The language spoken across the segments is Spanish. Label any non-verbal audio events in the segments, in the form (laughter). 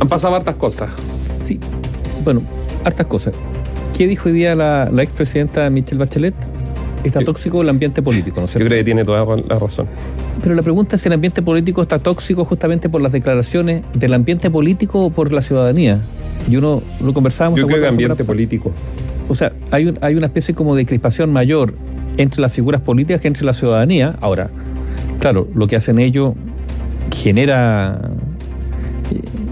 Han pasado hartas cosas. Sí, bueno, hartas cosas. ¿Qué dijo hoy día la, la expresidenta Michelle Bachelet? Está tóxico el ambiente político, ¿no es Yo creo que tiene toda la razón. Pero la pregunta es si el ambiente político está tóxico justamente por las declaraciones del ambiente político o por la ciudadanía. Y uno lo conversábamos. Yo ¿te creo que ambiente político. O sea, hay, un- hay una especie como de crispación mayor entre las figuras políticas que entre la ciudadanía. Ahora, claro, lo que hacen ellos genera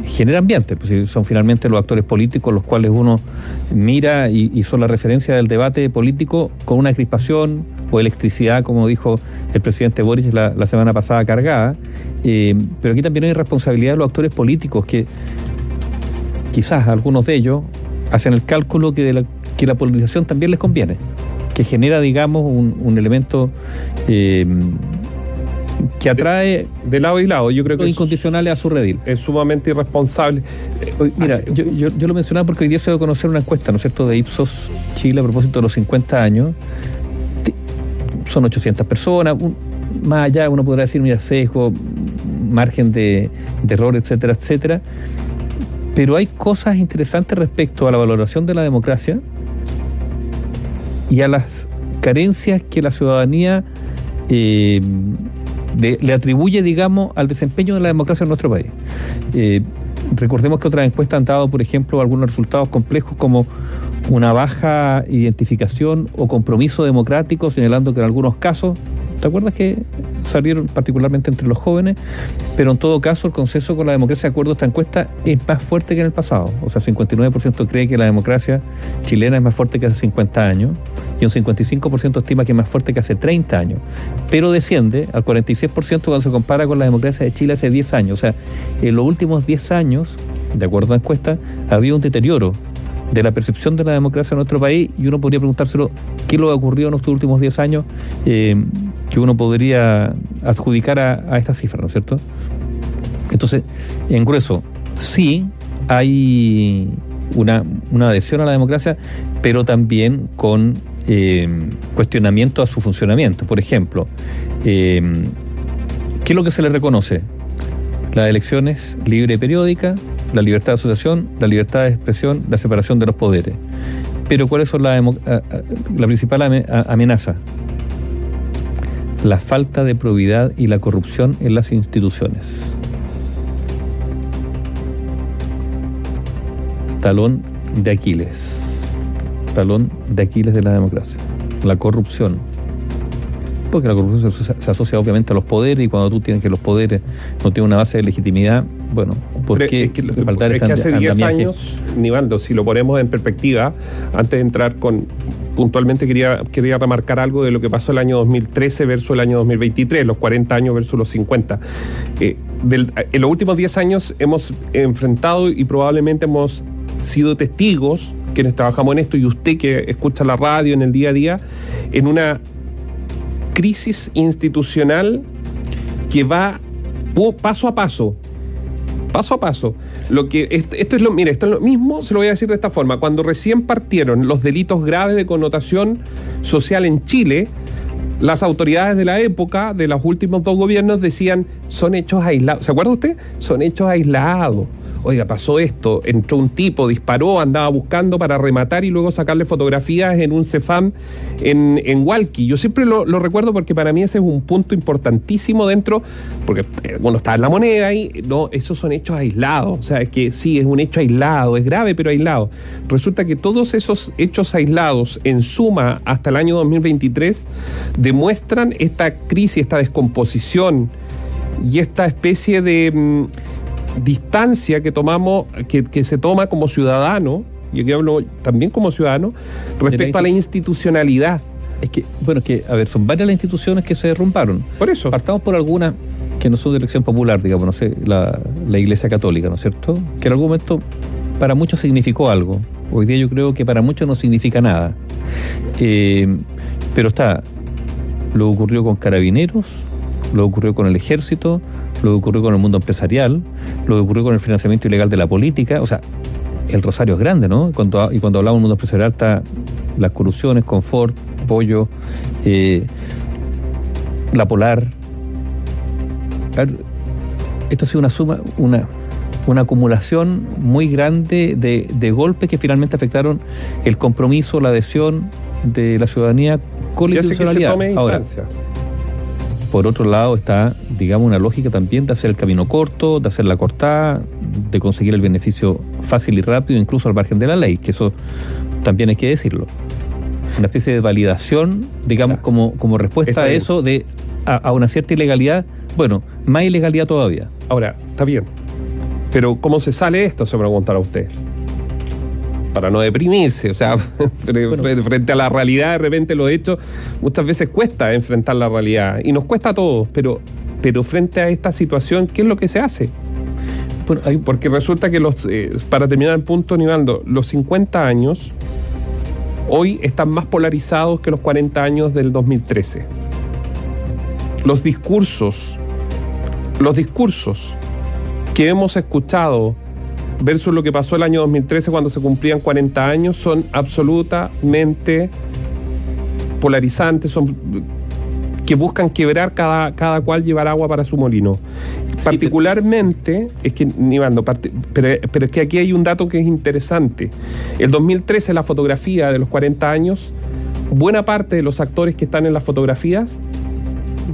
genera ambiente, pues son finalmente los actores políticos los cuales uno mira y, son la referencia del debate político con una crispación o electricidad, como dijo el presidente Boris la, semana pasada cargada. Eh, pero aquí también hay responsabilidad de los actores políticos que quizás algunos de ellos hacen el cálculo que, la, que la polarización también les conviene, que genera, digamos, un, un elemento eh, que atrae De lado y lado, yo creo que incondicionales a su redil. es sumamente irresponsable. Eh, Mira, Así- yo, yo- yo lo mencionaba porque hoy día se dio a conocer una encuesta, ¿no es cierto?, de Ipsos Chile a propósito de los 50 años. Son 800 personas, un- más allá uno podrá decir, mira, sesgo, margen de, de error, etcétera, etcétera. Pero hay cosas interesantes respecto a la valoración de la democracia y a las carencias que la ciudadanía eh, le, atribuye, digamos, al desempeño de la democracia en nuestro país. Eh, recordemos que otras encuestas han dado, por ejemplo, algunos resultados complejos como una baja identificación o compromiso democrático, señalando que en algunos casos, ¿te acuerdas que salieron particularmente entre los jóvenes? Pero en todo caso, el consenso con la democracia, de acuerdo a esta encuesta, es más fuerte que en el pasado. O sea, 59% cree que la democracia chilena es más fuerte que hace 50 años y un 55% estima que es más fuerte que hace 30 años. Pero desciende al 46% cuando se compara con la democracia de Chile hace 10 años. O sea, en los últimos 10 años, de acuerdo a la encuesta, ha habido un deterioro de la percepción de la democracia en nuestro país y uno podría preguntárselo qué lo ha ocurrido en estos últimos 10 años eh, que uno podría adjudicar a, a esta cifra, ¿no es cierto? Entonces, en grueso, sí hay una, una adhesión a la democracia, pero también con eh, cuestionamiento a su funcionamiento. Por ejemplo, eh, ¿qué es lo que se le reconoce? Las elecciones libre y periódica, la libertad de asociación, la libertad de expresión, la separación de los poderes. Pero ¿cuáles son la, la principal amenaza? La falta de probidad y la corrupción en las instituciones. Talón de Aquiles. Talón de Aquiles de la democracia. La corrupción. Porque la corrupción se asocia, se asocia obviamente a los poderes y cuando tú tienes que los poderes no tienen una base de legitimidad, bueno, ¿por qué es que, respaldar es este que hace 10 andamiaje? años, Nivaldo, si lo ponemos en perspectiva, antes de entrar con. Puntualmente quería, quería remarcar algo de lo que pasó el año 2013 versus el año 2023, los 40 años versus los 50. Eh, del- en los últimos 10 años hemos enfrentado y probablemente hemos sido testigos, quienes trabajamos en esto y usted que escucha la radio en el día a día, en una crisis institucional que va paso a paso, paso a paso. Lo que esto, es lo, mire, esto es lo mismo, se lo voy a decir de esta forma. Cuando recién partieron los delitos graves de connotación social en Chile, las autoridades de la época, de los últimos dos gobiernos, decían, son hechos aislados. ¿Se acuerda usted? Son hechos aislados. Oiga, pasó esto, entró un tipo, disparó, andaba buscando para rematar y luego sacarle fotografías en un Cefam en, en Walkie. Yo siempre lo, lo recuerdo porque para mí ese es un punto importantísimo dentro, porque eh, bueno, está en la moneda y no, esos son hechos aislados. O sea, es que sí, es un hecho aislado, es grave, pero aislado. Resulta que todos esos hechos aislados, en suma, hasta el año 2023, demuestran esta crisis, esta descomposición y esta especie de mm, distancia que tomamos, que, que se toma como ciudadano, y aquí hablo también como ciudadano, respecto a la institucionalidad. Es que, bueno, es que, a ver, son varias las instituciones que se derrumbaron. Por eso. Partamos por algunas que no son de elección popular, digamos, no sé, la, la Iglesia Católica, ¿no es cierto? Que en algún momento para muchos significó algo. Hoy día yo creo que para muchos no significa nada. Eh, pero está, lo ocurrió con carabineros, lo ocurrió con el ejército, lo ocurrió con el mundo empresarial, lo ocurrió con el financiamiento ilegal de la política, o sea, el rosario es grande, ¿no? Cuando, y cuando hablamos del mundo empresarial está las corrupciones, Confort, Pollo, eh, La Polar. Ver, Esto ha sido una suma, una, una acumulación muy grande de, golpes que finalmente afectaron el compromiso, la adhesión de la ciudadanía con la institucionalidad. Ahora, por otro lado está, digamos, una lógica también de hacer el camino corto, de hacer la cortada, de conseguir el beneficio fácil y rápido, incluso al margen de la ley, que eso también hay que decirlo. Una especie de validación, digamos, como, como respuesta a eso de a, una cierta ilegalidad, bueno, más ilegalidad todavía. Ahora, está bien. Pero ¿cómo se sale esto? Se preguntará usted para no deprimirse. O sea, (laughs) frente a la realidad, de repente lo hecho, muchas veces cuesta enfrentar la realidad. Y nos cuesta a todos, pero, pero frente a esta situación, ¿qué es lo que se hace? Porque resulta que los, eh, para terminar el punto, Nivaldo, los 50 años hoy están más polarizados que los 40 años del 2013. Los discursos, los discursos que hemos escuchado versus lo que pasó el año 2013 cuando se cumplían 40 años son absolutamente polarizantes, son que buscan quebrar cada, cada cual llevar agua para su molino. Particularmente, es que, Nivando, pero, pero es que aquí hay un dato que es interesante. El 2013, la fotografía de los 40 años, buena parte de los actores que están en las fotografías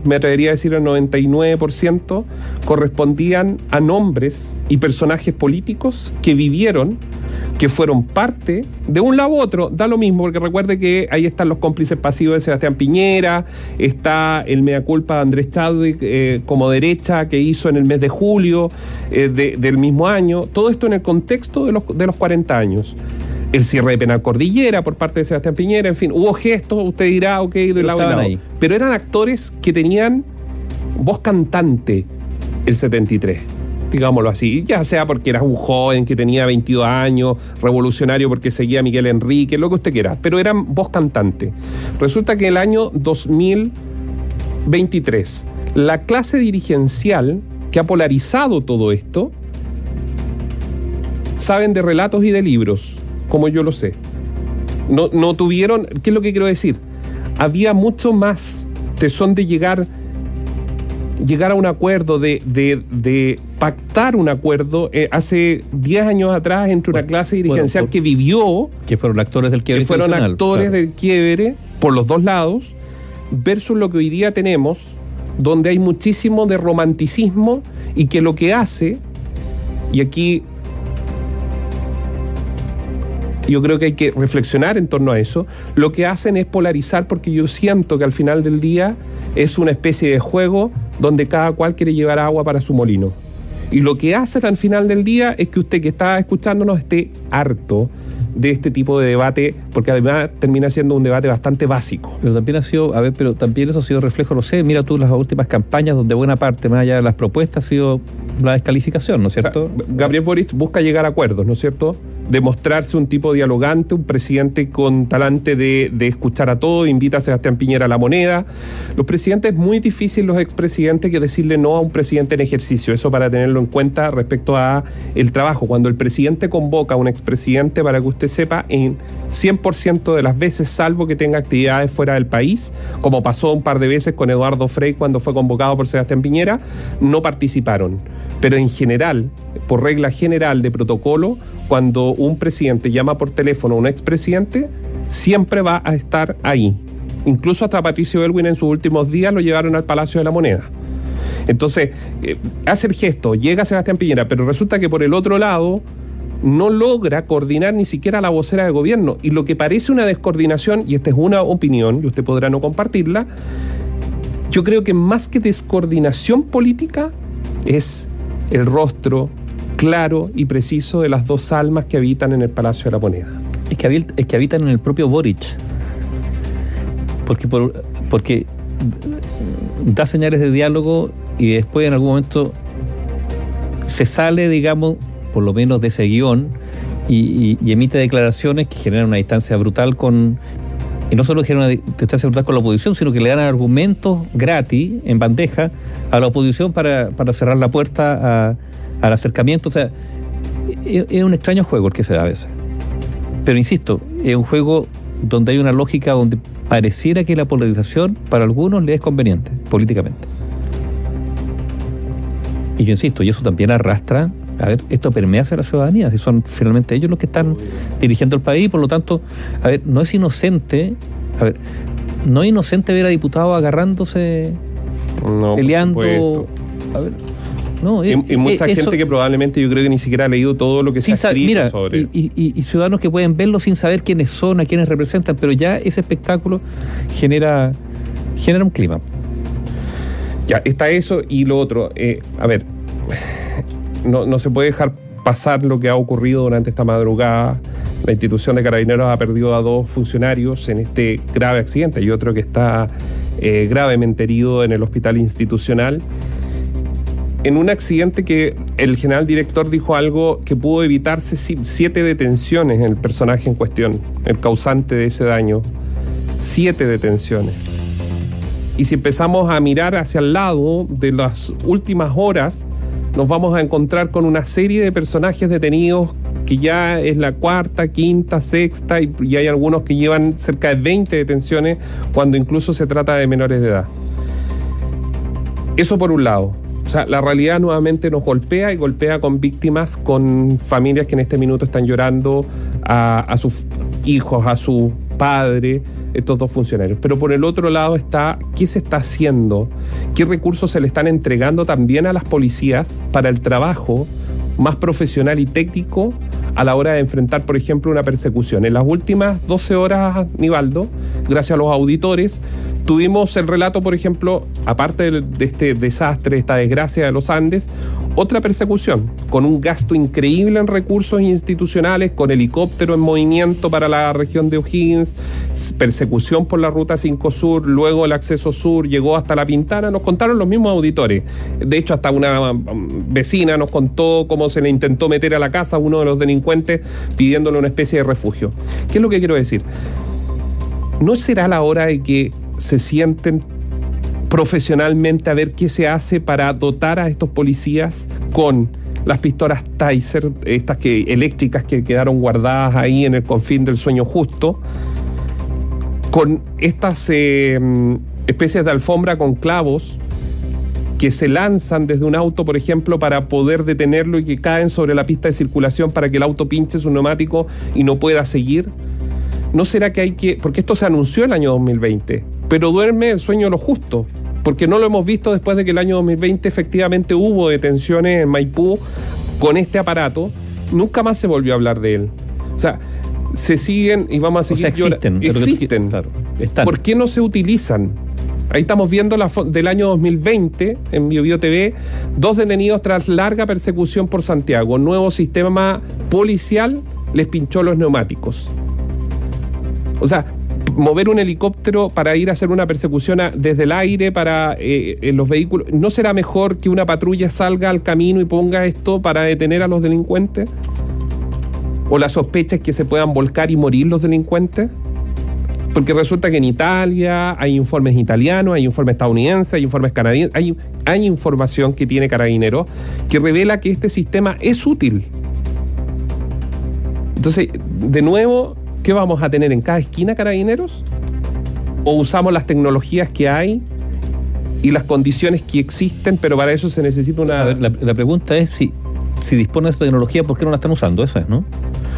me atrevería a decir el 99%, correspondían a nombres y personajes políticos que vivieron, que fueron parte de un lado u otro, da lo mismo, porque recuerde que ahí están los cómplices pasivos de Sebastián Piñera, está el mea culpa de Andrés Chadwick eh, como derecha que hizo en el mes de julio eh, del mismo año, todo esto en el contexto de los, de los 40 años el cierre de Penal Cordillera por parte de Sebastián Piñera, en fin, hubo gestos, usted dirá, ok, de lado lado. Pero eran actores que tenían voz cantante el 73 digámoslo así, ya sea porque era un joven que tenía 22 años, revolucionario porque seguía a Miguel Enrique, lo que usted quiera, pero eran voz cantante. Resulta que el año 2023, la clase dirigencial que ha polarizado todo esto, saben de relatos y de libros, como yo lo sé. No, no tuvieron, ¿qué es lo que quiero decir? Había mucho más tesón de llegar llegar a un acuerdo, de, de, pactar un acuerdo eh, hace 10 años atrás entre una clase dirigencial que vivió. Que fueron actores del quiebre. Que fueron actores del quiebre por los dos lados, versus lo que hoy día tenemos, donde hay muchísimo de romanticismo y que lo que hace, y aquí yo creo que hay que reflexionar en torno a eso. Lo que hacen es polarizar porque yo siento que al final del día es una especie de juego donde cada cual quiere llevar agua para su molino. Y lo que hacen al final del día es que usted que está escuchándonos esté harto de este tipo de debate, porque además termina siendo un debate bastante básico. Pero también ha sido, a ver, pero también eso ha sido reflejo, no sé, mira tú las últimas campañas donde buena parte, más allá de las propuestas, ha sido la descalificación, ¿no es cierto? Gabriel Boric busca llegar a acuerdos, ¿no es cierto? Demostrarse un tipo dialogante, un presidente con talante de, escuchar a todo, invita a Sebastián Piñera a la moneda. Los presidentes, es muy difícil los expresidentes que decirle no a un presidente en ejercicio, eso para tenerlo en cuenta respecto a el trabajo. Cuando el presidente convoca a un expresidente, para que usted sepa, en 100% de las veces, salvo que tenga actividades fuera del país, como pasó un par de veces con Eduardo Frey cuando fue convocado por Sebastián Piñera, no participaron. Pero en general, por regla general de protocolo, cuando un presidente llama por teléfono a un expresidente, siempre va a estar ahí. Incluso hasta Patricio Elwin en sus últimos días lo llevaron al Palacio de la Moneda. Entonces, eh, hace el gesto, llega Sebastián Piñera, pero resulta que por el otro lado no logra coordinar ni siquiera la vocera de gobierno. Y lo que parece una descoordinación, y esta es una opinión, y usted podrá no compartirla, yo creo que más que descoordinación política es el rostro, claro y preciso de las dos almas que habitan en el Palacio de la Moneda. Es que, es que habitan en el propio Boric. Porque, porque da señales de diálogo y después en algún momento se sale, digamos, por lo menos de ese guion y, emite declaraciones que generan una distancia brutal con... Y no solo generan una distancia brutal con la oposición, sino que le dan argumentos gratis, en bandeja, a la oposición para, para cerrar la puerta a, al acercamiento. O sea, es, un extraño juego el que se da a veces. Pero insisto, es un juego donde hay una lógica donde pareciera que la polarización para algunos le es conveniente políticamente. Y yo insisto, y eso también arrastra a ver, esto permea hacia la ciudadanía, si son finalmente ellos los que están dirigiendo el país, por lo tanto, a ver, no es inocente, a ver, no es inocente ver a diputados agarrándose, peleando, a ver, no, y, eh, mucha eh, gente que probablemente yo creo que ni siquiera ha leído todo lo que se ha escrito sobre. Y, y, ciudadanos que pueden verlo sin saber quiénes son, a quiénes representan, pero ya ese espectáculo genera, genera un clima. Ya, está eso y lo otro. Eh, a ver, no, no se puede dejar pasar lo que ha ocurrido durante esta madrugada. La institución de carabineros ha perdido a dos funcionarios en este grave accidente y otro que está gravemente herido en el hospital institucional en un accidente que el general director dijo algo que pudo evitarse siete detenciones en el personaje en cuestión, el causante de ese daño. Siete detenciones. Y si empezamos a mirar hacia el lado de las últimas horas, nos vamos a encontrar con una serie de personajes detenidos que ya es la cuarta, quinta, sexta y, y hay algunos que llevan cerca de 20 detenciones cuando incluso se trata de menores de edad. Eso por un lado. O sea, la realidad nuevamente nos golpea y golpea con víctimas, con familias que en este minuto están llorando a, sus hijos, a su padre, estos dos funcionarios. Pero por el otro lado está qué se está haciendo, qué recursos se le están entregando también a las policías para el trabajo más profesional y técnico a la hora de enfrentar, por ejemplo, una persecución. En las últimas 12 horas, Nivaldo, gracias a los auditores, tuvimos el relato, por ejemplo, aparte de este desastre, esta desgracia de los Andes, otra persecución, con un gasto increíble en recursos institucionales, con helicóptero en movimiento para la región de O'Higgins, persecución por la ruta 5 Sur, luego el acceso sur llegó hasta La Pintana, nos contaron los mismos auditores. De hecho, hasta una um, vecina nos contó cómo se le intentó meter a la casa a uno de los delincuentes pidiéndole una especie de refugio. ¿Qué es lo que quiero decir? ¿No será la hora de que se sienten profesionalmente a ver qué se hace para dotar a estos policías con las pistolas Tyser, estas que eléctricas que quedaron guardadas ahí en el confín del sueño justo, con estas eh, especies de alfombra con clavos que se lanzan desde un auto, por ejemplo, para poder detenerlo y que caen sobre la pista de circulación para que el auto pinche su neumático y no pueda seguir. ¿No será que hay que.? Porque esto se anunció el año 2020, pero duerme el sueño de lo justo porque no lo hemos visto después de que el año 2020 efectivamente hubo detenciones en Maipú con este aparato, nunca más se volvió a hablar de él. O sea, se siguen y vamos a seguir. O existen. Existen. ¿Por qué no se utilizan? Ahí estamos viendo la del año 2020 en BioBio TV, dos detenidos tras larga persecución por Santiago. Nuevo sistema policial les pinchó los neumáticos. O sea, mover un helicóptero para ir a hacer una persecución desde el aire para eh, los vehículos, ¿no será mejor que una patrulla salga al camino y ponga esto para detener a los delincuentes? ¿O la sospecha es que se puedan volcar y morir los delincuentes? Porque resulta que en Italia hay informes italianos, hay informes estadounidenses, hay informes canadienses, hay, hay información que tiene Carabineros que revela que este sistema es útil. Entonces, de nuevo, ¿Qué vamos a tener en cada esquina carabineros? ¿O usamos las tecnologías que hay y las condiciones que existen, pero para eso se necesita una... la, pregunta es si, si dispone de esta tecnología, ¿por qué no la están usando? Eso es, ¿no?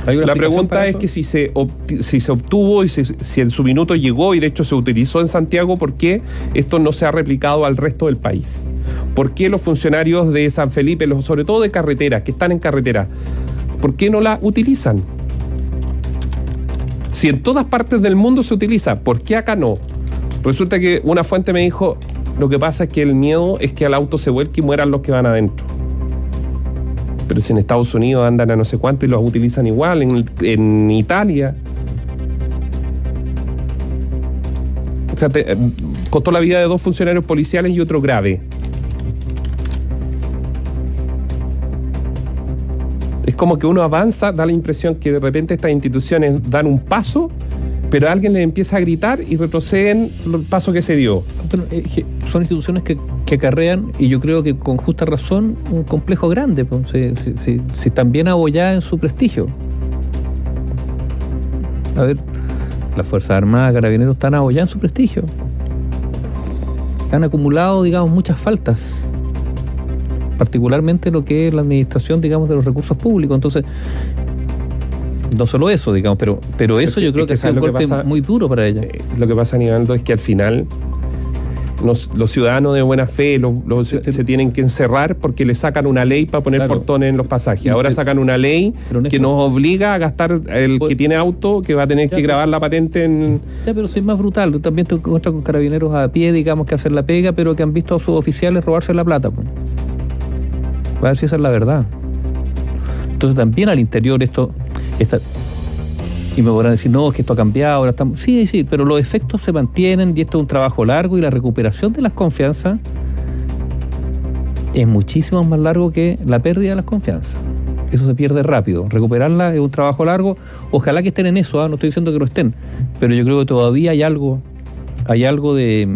La pregunta es que si se, si se obtuvo y si en su minuto llegó y de hecho se utilizó en Santiago, ¿por qué esto no se ha replicado al resto del país? ¿Por qué los funcionarios de San Felipe, sobre todo de carretera, que están en carretera, ¿por qué no la utilizan? Si en todas partes del mundo se utiliza, ¿por qué acá no? Resulta que una fuente me dijo, lo que pasa es que el miedo es que al auto se vuelque y mueran los que van adentro. Pero si en Estados Unidos andan a no sé cuánto y los utilizan igual, en, en Italia. O sea, te, costó la vida de dos funcionarios policiales y otro grave. Como que uno avanza, da la impresión que de repente estas instituciones dan un paso, pero alguien les empieza a gritar y retroceden el paso que se dio. son instituciones que, acarrean, y yo creo que con justa razón, un complejo grande, pues, si, están bien abolladas en su prestigio. A ver, las Fuerzas Armadas, Carabineros están abolladas en su prestigio. Han acumulado, digamos, muchas faltas particularmente lo que es la administración, digamos, de los recursos públicos. Entonces, no solo eso, digamos, pero, pero eso yo creo que, sido un golpe muy duro para ella. Eh, lo que pasa, Nivaldo, es que al final los, ciudadanos de buena fe se tienen que encerrar porque le sacan una ley para poner portones en los pasajes. Ahora sacan una ley que nos obliga a gastar el pues que tiene auto, que va a tener que grabar la patente en. Ya, pero soy más brutal. También te encuentras con carabineros a pie, digamos, que hacer la pega, pero que han visto a sus oficiales robarse la plata. Pues. A ver si esa es la verdad. Entonces también al interior esto, y me podrán decir, no, es que esto ha cambiado, ahora estamos. Sí, sí, pero los efectos se mantienen y esto es un trabajo largo y la recuperación de las confianzas es muchísimo más largo que la pérdida de las confianzas. Eso se pierde rápido. Recuperarla es un trabajo largo. Ojalá que estén en eso, ¿ah? no estoy diciendo que no estén, pero yo creo que todavía hay algo, hay algo de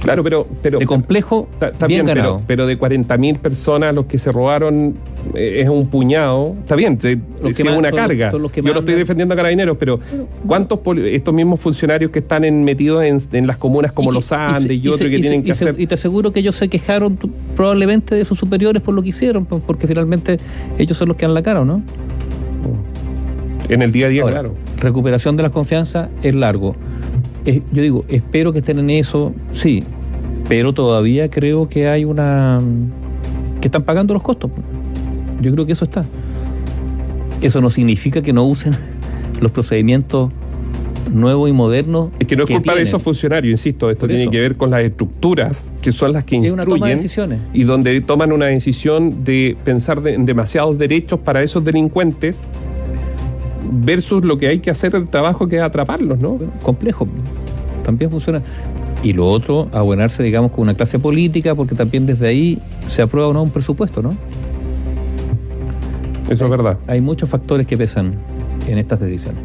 Claro, pero, pero de complejo está bien, ganado. Pero, de 40.000 personas los que se robaron eh, es un puñado. Está bien, es una carga. Yo no estoy defendiendo a carabineros, pero ¿cuántos estos mismos funcionarios que están metidos en, las comunas como los Andes y, otros que tienen que hacer? y te aseguro que ellos se quejaron probablemente de sus superiores por lo que hicieron, porque finalmente ellos son los que dan la cara, ¿no? En el día a día, claro. Recuperación de la confianza es largo yo digo, espero que estén en eso, sí, pero todavía creo que hay una... que están pagando los costos. Yo creo que eso está. Eso no significa que no usen (laughs) los procedimientos nuevos y modernos. Es que no es culpa de esos funcionarios, insisto, esto tiene que ver con las estructuras que son las que instruyen y donde toman una decisión de pensar en demasiados derechos para esos delincuentes versus lo que hay que hacer el trabajo que es atraparlos, ¿no? complejo. También funciona. Y lo otro, abonarse, digamos, con una clase política, porque también desde ahí se aprueba o no un presupuesto, ¿no? Eso es verdad. Hay muchos factores que pesan en estas decisiones.